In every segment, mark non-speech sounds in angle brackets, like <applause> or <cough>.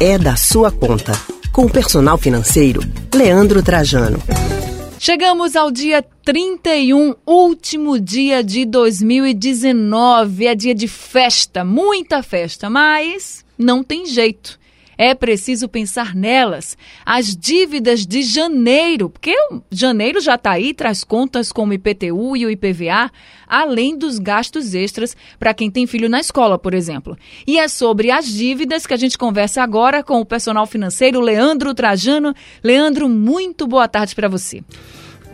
é da sua conta. Com o personal financeiro, Leandro Trajano. Chegamos ao dia 31, último dia de 2019. É dia de festa, muita festa, mas não tem jeito. É preciso pensar nelas. As dívidas de janeiro, porque janeiro já está aí, traz contas como o IPTU e o IPVA, além dos gastos extras para quem tem filho na escola, por exemplo. E é sobre as dívidas que a gente conversa agora com o personal financeiro Leandro Trajano. Leandro, muito boa tarde para você.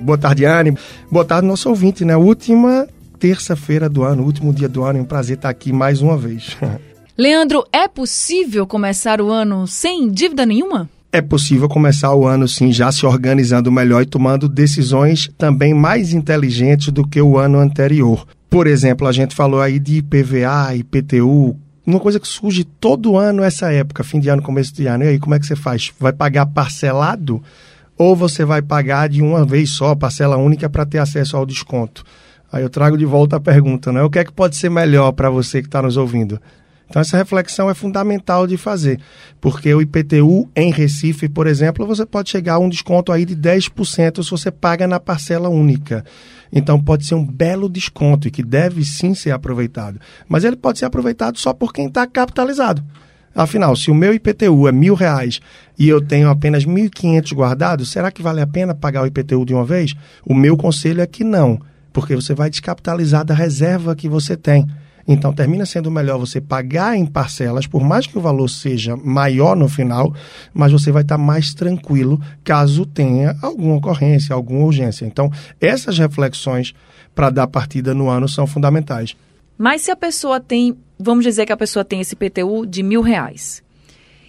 Boa tarde, Anne. Boa tarde, nosso ouvinte, né? Última terça-feira do ano, último dia do ano. É um prazer estar aqui mais uma vez. <laughs> Leandro, é possível começar o ano sem dívida nenhuma? É possível começar o ano, sim, já se organizando melhor e tomando decisões também mais inteligentes do que o ano anterior. Por exemplo, a gente falou aí de IPVA, IPTU, uma coisa que surge todo ano essa época, fim de ano, começo de ano. E aí, como é que você faz? Vai pagar parcelado ou você vai pagar de uma vez só, parcela única, para ter acesso ao desconto? Aí eu trago de volta a pergunta, né? O que é que pode ser melhor para você que está nos ouvindo? Então, essa reflexão é fundamental de fazer, porque o IPTU em Recife, por exemplo, você pode chegar a um desconto aí de 10% se você paga na parcela única. Então, pode ser um belo desconto e que deve sim ser aproveitado. Mas ele pode ser aproveitado só por quem está capitalizado. Afinal, se o meu IPTU é mil reais e eu tenho apenas 1.500 guardados, será que vale a pena pagar o IPTU de uma vez? O meu conselho é que não, porque você vai descapitalizar da reserva que você tem. Então, termina sendo melhor você pagar em parcelas, por mais que o valor seja maior no final, mas você vai estar mais tranquilo caso tenha alguma ocorrência, alguma urgência. Então, essas reflexões para dar partida no ano são fundamentais. Mas se a pessoa tem, vamos dizer que a pessoa tem esse PTU de mil reais,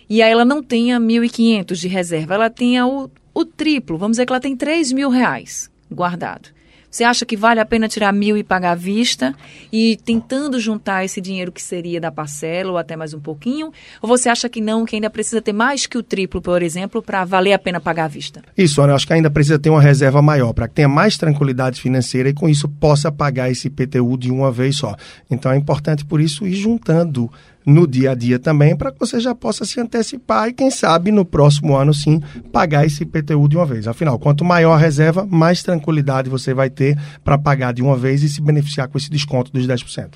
e aí ela não tenha mil e quinhentos de reserva, ela tenha o, o triplo, vamos dizer que ela tem três mil reais guardado. Você acha que vale a pena tirar mil e pagar à vista e tentando juntar esse dinheiro que seria da parcela ou até mais um pouquinho? Ou você acha que não, que ainda precisa ter mais que o triplo, por exemplo, para valer a pena pagar à vista? Isso, eu acho que ainda precisa ter uma reserva maior para que tenha mais tranquilidade financeira e com isso possa pagar esse IPTU de uma vez só. Então é importante por isso ir juntando no dia a dia também, para que você já possa se antecipar e, quem sabe, no próximo ano, sim, pagar esse IPTU de uma vez. Afinal, quanto maior a reserva, mais tranquilidade você vai ter para pagar de uma vez e se beneficiar com esse desconto dos 10%.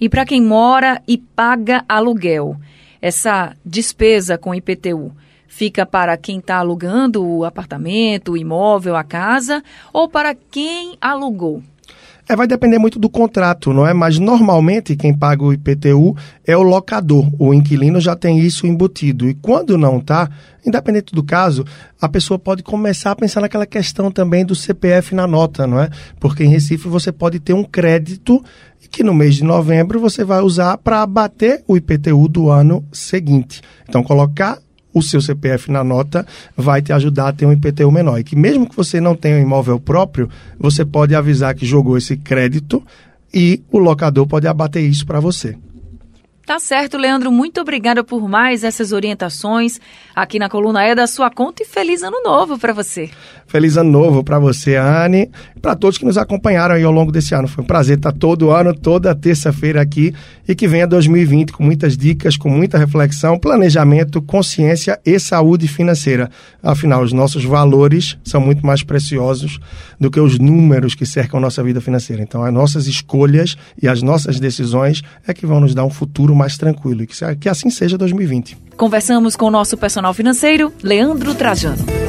E para quem mora e paga aluguel, essa despesa com IPTU fica para quem está alugando o apartamento, o imóvel, a casa, ou para quem alugou? É, vai depender muito do contrato, não é? Mas normalmente quem paga o IPTU é o locador. O inquilino já tem isso embutido. E quando não está, independente do caso, a pessoa pode começar a pensar naquela questão também do CPF na nota, não é? Porque em Recife você pode ter um crédito que no mês de novembro você vai usar para abater o IPTU do ano seguinte. Então, colocar o seu CPF na nota vai te ajudar a ter um IPTU menor. E que mesmo que você não tenha um imóvel próprio, você pode avisar que jogou esse crédito e o locador pode abater isso para você. Tá certo, Leandro. Muito obrigada por mais essas orientações aqui na coluna É da sua conta e feliz ano novo para você. Feliz ano novo para você, Anne, para todos que nos acompanharam aí ao longo desse ano. Foi um prazer estar todo ano, toda terça-feira aqui e que venha 2020 com muitas dicas, com muita reflexão, planejamento, consciência e saúde financeira. Afinal, os nossos valores são muito mais preciosos do que os números que cercam nossa vida financeira. Então, as nossas escolhas e as nossas decisões é que vão nos dar um futuro mais tranquilo e que, assim seja 2020. Conversamos com o nosso personal financeiro, Leandro Trajano.